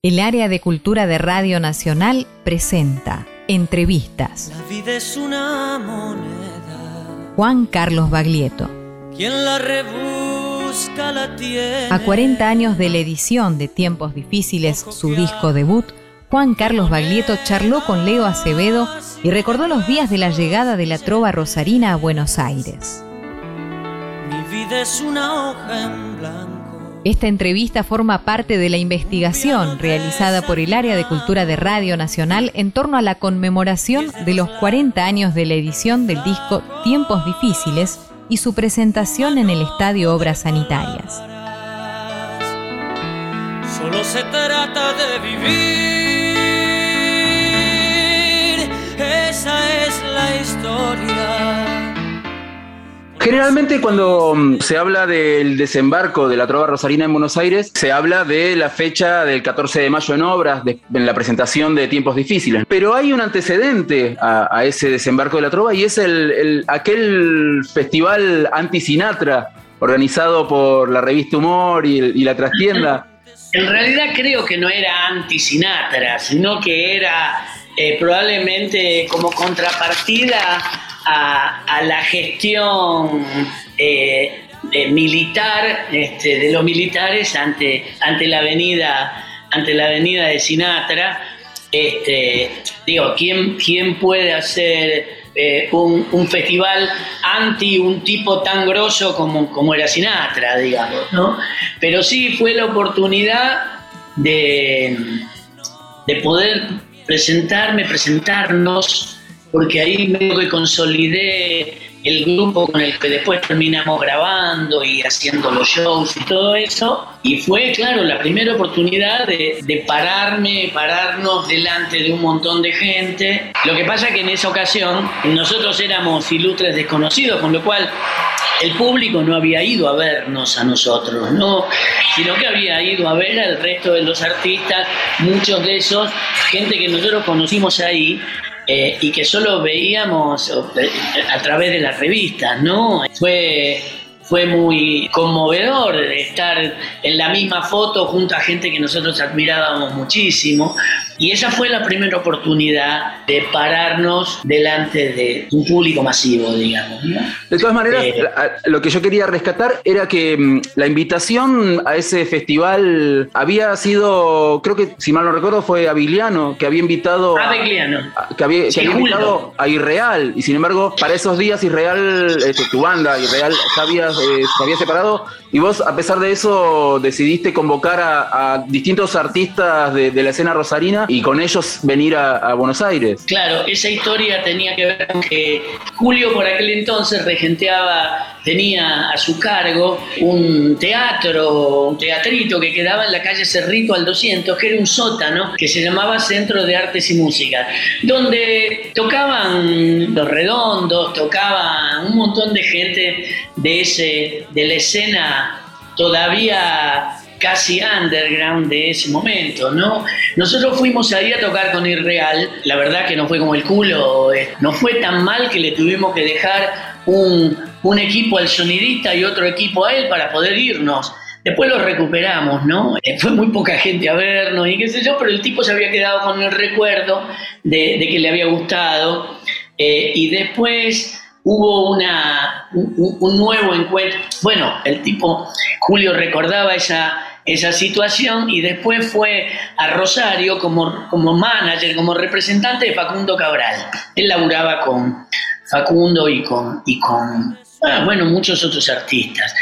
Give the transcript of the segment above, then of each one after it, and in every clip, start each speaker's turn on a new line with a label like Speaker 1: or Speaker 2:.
Speaker 1: El área de cultura de Radio Nacional presenta entrevistas.
Speaker 2: La vida es una moneda.
Speaker 1: Juan Carlos Baglietto.
Speaker 2: Quien la rebusca la tiene.
Speaker 1: A 40 años de la edición de Tiempos Difíciles, su disco debut, Juan Carlos Baglietto charló con Leo Acevedo y recordó los días de la llegada de la trova rosarina a Buenos Aires.
Speaker 2: Mi vida es una hoja en blanco.
Speaker 1: Esta entrevista forma parte de la investigación realizada por el Área de Cultura de Radio Nacional en torno a la conmemoración de los 40 años de la edición del disco Tiempos Difíciles y su presentación en el Estadio Obras Sanitarias.
Speaker 2: Solo se trata de vivir. Esa es la historia.
Speaker 3: Generalmente cuando mm, se habla del desembarco de la Trova Rosarina en Buenos Aires, se habla de la fecha del 14 de mayo en obras, en la presentación de tiempos difíciles. Pero hay un antecedente a, ese desembarco de la Trova y es el, el, aquel festival anti-Sinatra organizado por la revista Humor y, y la Trastienda.
Speaker 4: En realidad creo que no era anti-Sinatra, sino que era eh, probablemente como contrapartida a, la gestión eh, eh, militar este, de los militares ante, ante, la avenida, ante la avenida de Sinatra. Este, digo, ¿quién, ¿quién puede hacer eh, un, un, festival anti un tipo tan grosso como, como era Sinatra, digamos, ¿no? Pero sí fue la oportunidad de, de poder presentarme, presentarnos porque ahí medio que consolidé el grupo con el que después terminamos grabando y haciendo los shows y todo eso. Y fue, claro, la primera oportunidad de, de, pararme, pararnos delante de un montón de gente. Lo que pasa que en esa ocasión nosotros éramos ilustres desconocidos, con lo cual el público no había ido a vernos a nosotros, ¿no? sino que había ido a ver al resto de los artistas, muchos de esos, gente que nosotros conocimos ahí, eh, y que solo veíamos eh, a través de las revistas, ¿no? Fue, fue muy conmovedor estar en la misma foto junto a gente que nosotros admirábamos muchísimo. Y esa fue la primera oportunidad de pararnos delante de un público masivo, digamos. ¿no?
Speaker 3: De todas maneras, eh, lo que yo quería rescatar era que mm, la invitación a ese festival había sido, creo que si mal no recuerdo, fue Avigliano, que había invitado.
Speaker 4: Avigliano.
Speaker 3: A, que había, que había invitado a Irreal. Y sin embargo, para esos días, Irreal, este, tu banda, Irreal, ya había, eh, se había separado. Y vos, a pesar de eso, decidiste convocar a, a distintos artistas de, de la escena rosarina y con ellos venir a, Buenos Aires.
Speaker 4: Claro, esa historia tenía que ver con que Julio por aquel entonces regenteaba, tenía a su cargo un teatro, un teatrito que quedaba en la calle Cerrito al 200, que era un sótano que se llamaba Centro de Artes y Música, donde tocaban los redondos, tocaban un montón de gente de, ese, de la escena todavía casi underground de ese momento, ¿no? Nosotros fuimos ahí a tocar con Irreal, la verdad que no fue como el culo, eh, no fue tan mal que le tuvimos que dejar un, equipo al sonidista y otro equipo a él para poder irnos. Después lo recuperamos, ¿no? Eh, fue muy poca gente a vernos y qué sé yo, pero el tipo se había quedado con el recuerdo de, de que le había gustado. Eh, y después hubo una, un, un, nuevo encuentro. Bueno, el tipo, Julio recordaba esa, esa situación y después fue a Rosario como, como manager, como representante de Facundo Cabral. Él laburaba con Facundo y con, y con ah, bueno, muchos otros artistas.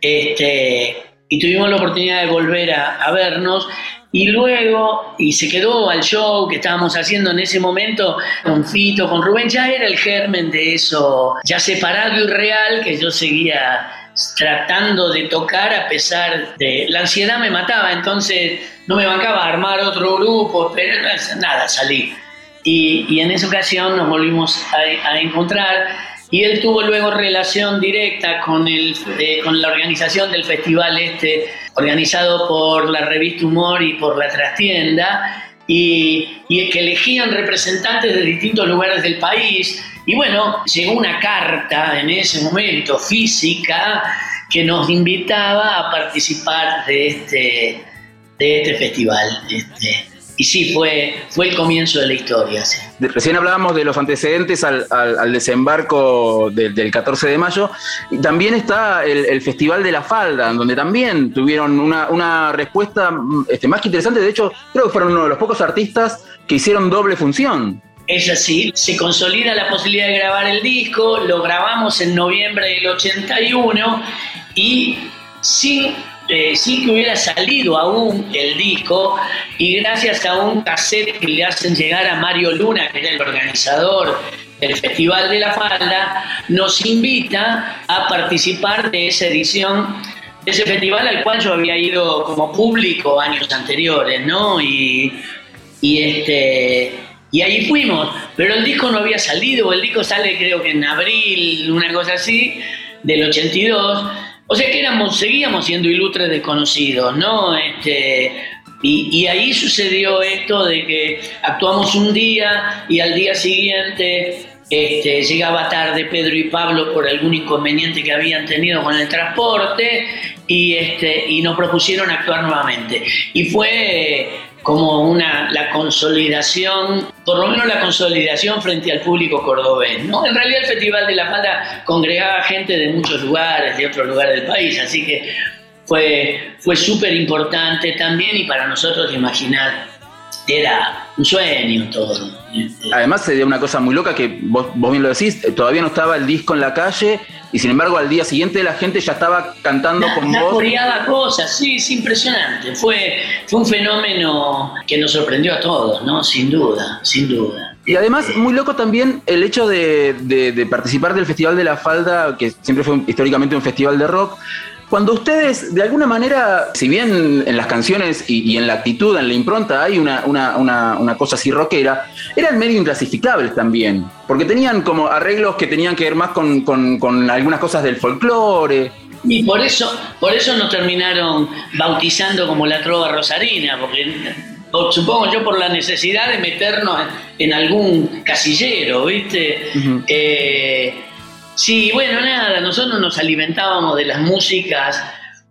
Speaker 4: Este, y tuvimos la oportunidad de volver a, a vernos y luego, y se quedó al show que estábamos haciendo en ese momento con Fito, con Rubén, ya era el germen de eso, ya separado y real, que yo seguía tratando de tocar a pesar de la ansiedad me mataba, entonces no me bancaba a armar otro grupo, pero nada, salí. Y, y en esa ocasión nos volvimos a, a encontrar y él tuvo luego relación directa con, el, eh, con la organización del festival este, organizado por la revista Humor y por la Trastienda, y, y que elegían representantes de distintos lugares del país. Y bueno, llegó una carta en ese momento física que nos invitaba a participar de este, de este festival. Este, y sí, fue, fue el comienzo de la historia.
Speaker 3: Recién hablábamos de los antecedentes al, desembarco del 14 de mayo. Y también está el, Festival de la Falda, donde también tuvieron una, respuesta este, más que interesante. De hecho, creo que fueron uno de los pocos artistas que hicieron doble función.
Speaker 4: Es así, se consolida la posibilidad de grabar el disco, lo grabamos en noviembre del 81 y sin eh, sí que hubiera salido aún el disco y gracias a un cassette que le hacen llegar a Mario Luna, que era el organizador del Festival de la Falda, nos invita a participar de esa edición, de ese festival al cual yo había ido como público años anteriores, ¿no? Y, y este... Y ahí fuimos, pero el disco no había salido, el disco sale creo que en abril, una cosa así, del 82, o sea que éramos, seguíamos siendo ilustres desconocidos, ¿no? Este, y, ahí sucedió esto de que actuamos un día y al día siguiente este, llegaba tarde Pedro y Pablo por algún inconveniente que habían tenido con el transporte y, este, y nos propusieron actuar nuevamente. Y fue como una, la consolidación, por lo menos la consolidación frente al público cordobés. ¿no? En realidad el Festival de la Falda congregaba gente de muchos lugares, de otros lugares del país, así que fue, fue súper importante también y para nosotros imaginar era un sueño todo.
Speaker 3: Además se dio una cosa muy loca que vos, vos bien lo decís, todavía no estaba el disco en la calle y sin embargo al día siguiente la gente ya estaba cantando con
Speaker 4: una
Speaker 3: vos.
Speaker 4: Una cosas, sí, es impresionante. Fue, fue un fenómeno que nos sorprendió a todos, ¿no? Sin duda, sin duda.
Speaker 3: Y además, muy loco también el hecho de, de participar del Festival de la Falda, que siempre fue históricamente un festival de rock, cuando ustedes, de alguna manera, si bien en las canciones y, en la actitud, en la impronta, hay una, una, cosa así rockera, eran medio inclasificables también, porque tenían como arreglos que tenían que ver más con, algunas cosas del folclore.
Speaker 4: Y por eso, por eso nos terminaron bautizando como la trova rosarina, porque supongo yo por la necesidad de meternos en, algún casillero, ¿viste? Sí, bueno, nada, nosotros nos alimentábamos de las músicas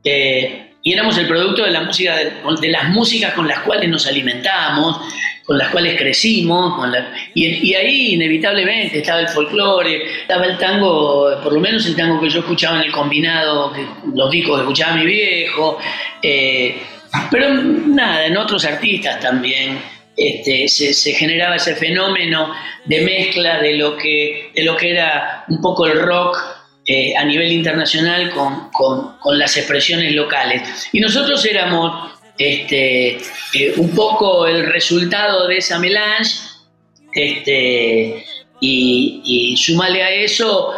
Speaker 4: eh, y éramos el producto de la música, las músicas con las cuales nos alimentamos, con las cuales crecimos, y, ahí inevitablemente estaba el folclore, estaba el tango, por lo menos el tango que yo escuchaba en el combinado, los discos que escuchaba mi viejo, eh, pero nada, en otros artistas también. Este, se, generaba ese fenómeno de mezcla de lo que, de lo que era un poco el rock eh, a nivel internacional con, las expresiones locales. Y nosotros éramos este, eh, un poco el resultado de esa melange, este, y, y sumale a eso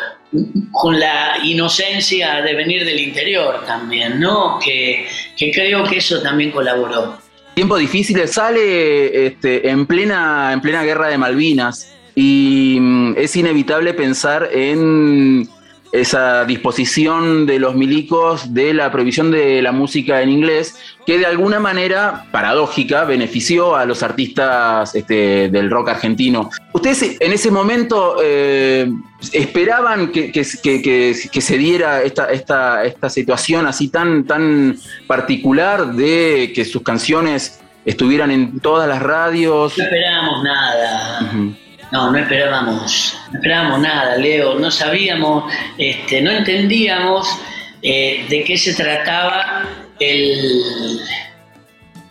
Speaker 4: con la inocencia de venir del interior también, ¿no? Que, que creo que eso también colaboró.
Speaker 3: Tiempo difícil, sale este, en, plena, en plena guerra de Malvinas y mm, es inevitable pensar en esa disposición de los milicos de la prohibición de la música en inglés, que de alguna manera paradójica benefició a los artistas este, del rock argentino. ¿Ustedes en ese momento eh, esperaban que, se diera esta, esta, esta situación así tan, tan particular de que sus canciones estuvieran en todas las radios?
Speaker 4: No esperábamos nada. No, no esperábamos, no esperábamos nada, Leo, no sabíamos, este, no entendíamos eh, de qué se trataba el,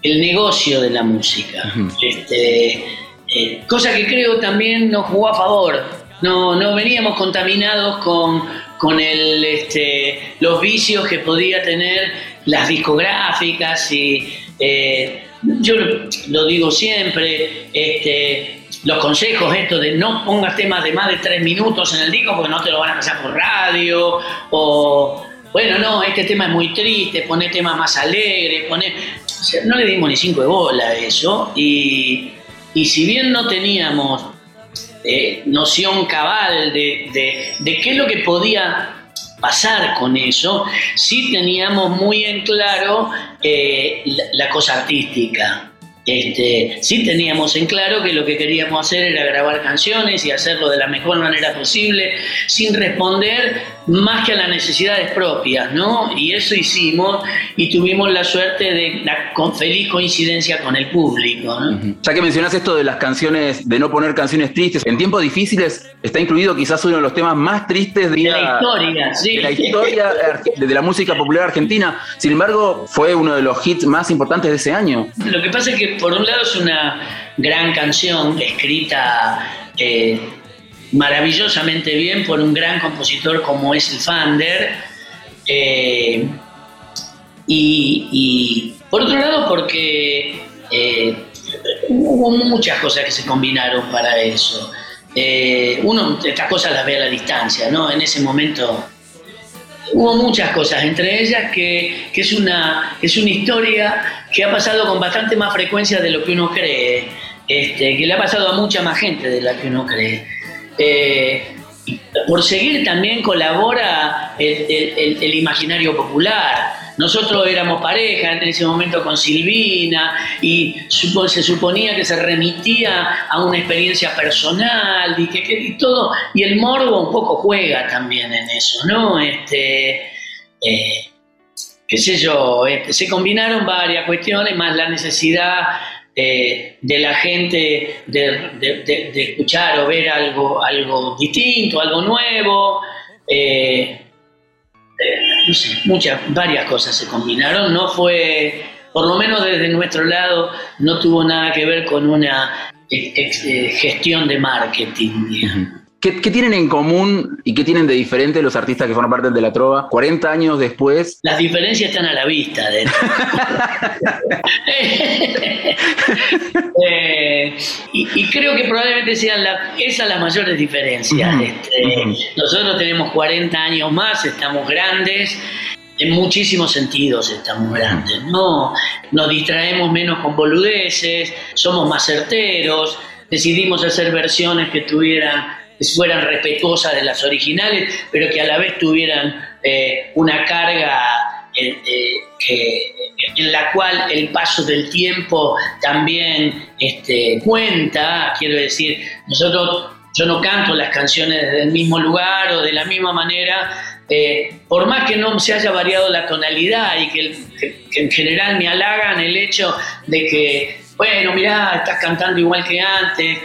Speaker 4: el negocio de la música. Este, eh, cosa que creo también nos jugó a favor. No, no veníamos contaminados con, con el, este, los vicios que podía tener las discográficas y eh, yo lo digo siempre, este, los consejos, esto de no pongas temas de más de tres minutos en el disco porque no te lo van a pasar por radio, o bueno, no, este tema es muy triste, poné temas más alegres, poné... no le dimos ni cinco de bola a eso, y, si bien no teníamos eh, noción cabal de, qué es lo que podía pasar con eso, sí teníamos muy en claro eh, la cosa artística Este, sí teníamos en claro que lo que queríamos hacer era grabar canciones y hacerlo de la mejor manera posible, sin responder más que a las necesidades propias, ¿no? Y eso hicimos y tuvimos la suerte de la con feliz coincidencia con el público, ¿no?
Speaker 3: Ya que mencionas esto de las canciones, de no poner canciones tristes, en tiempos difíciles está incluido quizás uno de los temas más tristes de,
Speaker 4: la historia, sí.
Speaker 3: de la historia de la música popular argentina. Sin embargo, fue uno de los hits más importantes de ese año.
Speaker 4: Lo que pasa es que por un lado es una gran canción escrita eh, maravillosamente bien por un gran compositor como es el Fander. Eh, y, por otro lado porque eh, hubo muchas cosas que se combinaron para eso. uno estas cosas las ve a la distancia, ¿no? En ese momento hubo muchas cosas, entre ellas que, es, una, es una historia que ha pasado con bastante más frecuencia de lo que uno cree, este, que le ha pasado a mucha más gente de la que uno cree. Eh, por seguir también colabora el imaginario popular. Nosotros éramos pareja en ese momento con Silvina y se suponía que se remitía a una experiencia personal y que, todo, y el morbo un poco juega también en eso, ¿no? Este, eh, qué sé yo, este, se combinaron varias cuestiones, más la necesidad de la gente de, escuchar o ver algo, algo distinto, algo nuevo. Eh, no sé, muchas, varias cosas se combinaron. No fue, por lo menos desde nuestro lado, no tuvo nada que ver con una eh, gestión de marketing.
Speaker 3: ¿Qué, tienen en común y qué tienen de diferente los artistas que forman parte de la trova 40 años después?
Speaker 4: Las diferencias están a la vista. De... Eh, y, creo que probablemente sean esas las mayores diferencias. Este, nosotros tenemos 40 años más, estamos grandes. En muchísimos sentidos estamos grandes, ¿no? Nos distraemos menos con boludeces, somos más certeros, decidimos hacer versiones que tuvieran fueran respetuosas de las originales, pero que a la vez tuvieran eh, una carga eh, eh, en la cual el paso del tiempo también este, cuenta. Quiero decir, nosotros, yo no canto las canciones del mismo lugar o de la misma manera. por más que no se haya variado la tonalidad y que, en general me halagan el hecho de que, bueno, mirá, estás cantando igual que antes,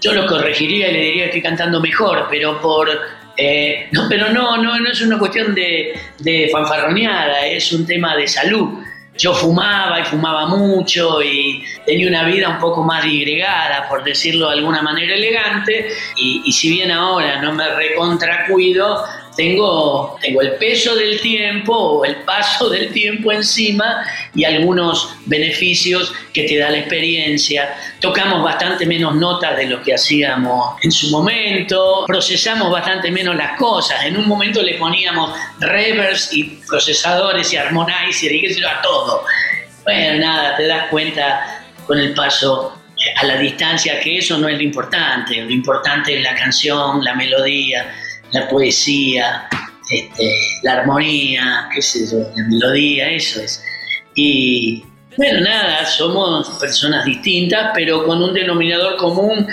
Speaker 4: yo lo corregiría y le diría que estoy cantando mejor, pero por eh, no, pero no, no, no es una cuestión de, de fanfarroneada, es un tema de salud. Yo fumaba y fumaba mucho y tenía una vida un poco más digregada, por decirlo de alguna manera elegante, y, y si bien ahora no me recontracuido, tengo, tengo el peso del tiempo o el paso del tiempo encima y algunos beneficios que te da la experiencia. Tocamos bastante menos notas de lo que hacíamos en su momento, procesamos bastante menos las cosas. En un momento le poníamos reverbs y procesadores y harmonizer y qué a todo. Bueno, nada, te das cuenta con el paso a la distancia que eso no es lo importante. Lo importante es la canción, la melodía la poesía, este, la armonía, qué sé yo, la melodía, eso es. Y bueno, nada, somos personas distintas, pero con un denominador común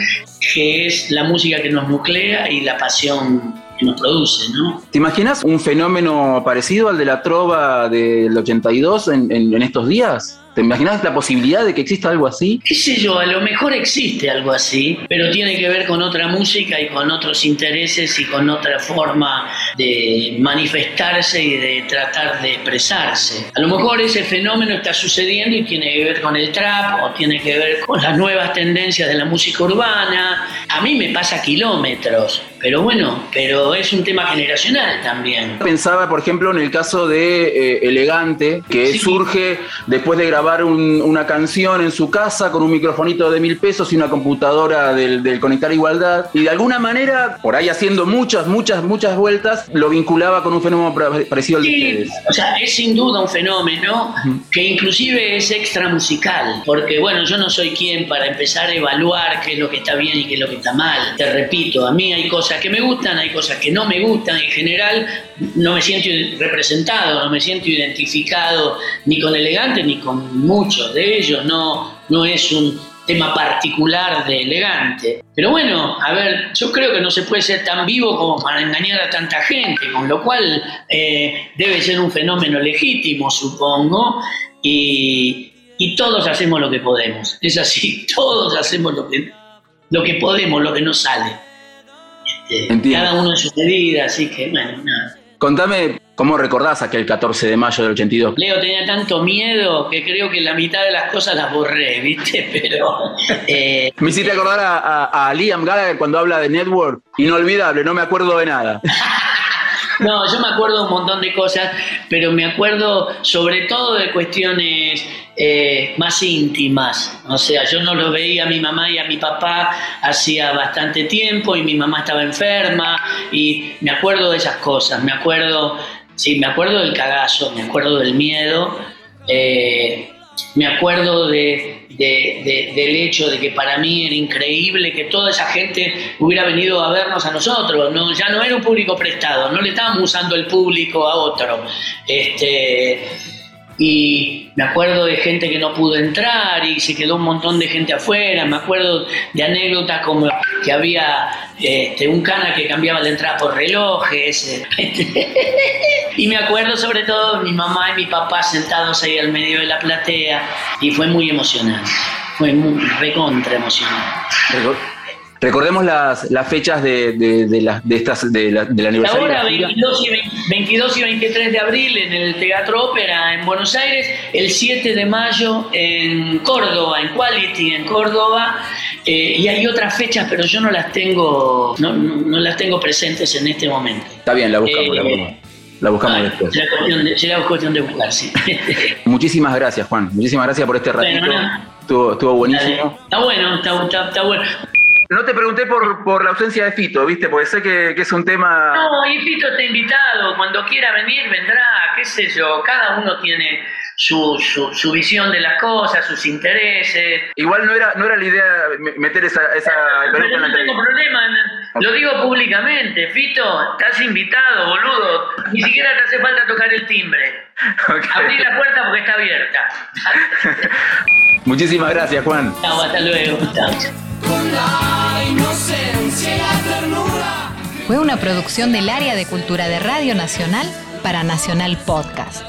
Speaker 4: que es la música que nos nuclea y la pasión que nos produce, ¿no?
Speaker 3: ¿Te imaginas un fenómeno parecido al de la trova del 82 en, en estos días? ¿Te imaginas la posibilidad de que exista algo así?
Speaker 4: ¿Qué sé yo? A lo mejor existe algo así, pero tiene que ver con otra música y con otros intereses y con otra forma de manifestarse y de tratar de expresarse. A lo mejor ese fenómeno está sucediendo y tiene que ver con el trap o tiene que ver con las nuevas tendencias de la música urbana. A mí me pasa kilómetros, pero bueno, pero es un tema generacional también.
Speaker 3: Pensaba, por ejemplo, en el caso de eh, Elegante, que surge después de grabar una canción en su casa con un microfonito de mil pesos y una computadora del, Conectar Igualdad. Y de alguna manera, por ahí haciendo muchas, muchas, muchas vueltas, lo vinculaba con un fenómeno parecido al de ustedes.
Speaker 4: O sea, es sin duda un fenómeno que inclusive es extra musical. Porque, bueno, yo no soy quien para empezar a evaluar qué es lo que está bien y qué es lo que está mal. Te repito, a mí hay cosas que me gustan, hay cosas que no me gustan. En general, no me siento representado, no me siento identificado ni con elegante ni con muchos de ellos, no, no es un tema particular de elegante. Pero bueno, a ver, yo creo que no se puede ser tan vivo como para engañar a tanta gente, con lo cual eh, debe ser un fenómeno legítimo, supongo, y, y todos hacemos lo que podemos. Es así, todos hacemos lo que, lo que podemos, lo que nos sale. Este, cada uno en su medida, así que bueno, nada.
Speaker 3: Contame cómo recordás aquel 14 de mayo del 82.
Speaker 4: Leo tenía tanto miedo que creo que la mitad de las cosas las borré, ¿viste? Pero.
Speaker 3: Eh, me hiciste acordar a, a Liam Gallagher cuando habla de Network. Inolvidable, no me acuerdo de nada.
Speaker 4: No, yo me acuerdo un montón de cosas, pero me acuerdo sobre todo de cuestiones eh, más íntimas. O sea, yo no lo veía a mi mamá y a mi papá hacía bastante tiempo y mi mamá estaba enferma y me acuerdo de esas cosas. Me acuerdo, sí, me acuerdo del cagazo, me acuerdo del miedo. Eh, me acuerdo de, del hecho de que para mí era increíble que toda esa gente hubiera venido a vernos a nosotros. No, ya no era un público prestado, no le estábamos usando el público a otro. Este, y me acuerdo de gente que no pudo entrar y se quedó un montón de gente afuera, me acuerdo de anécdotas como que había este, un cana que cambiaba la entrada por relojes, y me acuerdo sobre todo de mi mamá y mi papá sentados ahí al medio de la platea y fue muy emocionante, fue muy recontra emocionante.
Speaker 3: Recordemos las, las fechas de, de, de, de estas, de la, del aniversario.
Speaker 4: Ahora, 22 y, 22 y 23 de abril en el Teatro Ópera en Buenos Aires, el 7 de mayo en Córdoba, en Quality, en Córdoba, eh, y hay otras fechas, pero yo no las tengo, no, no, las tengo presentes en este momento.
Speaker 3: Está bien, la buscamos, la buscamos. Eh, la buscamos después.
Speaker 4: Será cuestión, de, será cuestión de buscar, sí.
Speaker 3: Muchísimas gracias, Juan. Muchísimas gracias por este ratito. Bueno, estuvo, estuvo buenísimo.
Speaker 4: Está bueno, está, está, está bueno.
Speaker 3: No te pregunté por, por la ausencia de Fito, ¿viste? Porque sé que, que, es un tema...
Speaker 4: No, y Fito está invitado. Cuando quiera venir, vendrá, qué sé yo. Cada uno tiene su, su, su visión de las cosas, sus intereses.
Speaker 3: Igual no era, no era la idea meter esa, esa
Speaker 4: Pero no tengo problema, lo digo públicamente. Fito, estás invitado, boludo. Ni siquiera te hace falta tocar el timbre. Okay. Abrí la puerta porque está abierta.
Speaker 3: Muchísimas gracias, Juan.
Speaker 4: Chao, hasta luego.
Speaker 1: Fue una producción del área de cultura de Radio Nacional para Nacional Podcast.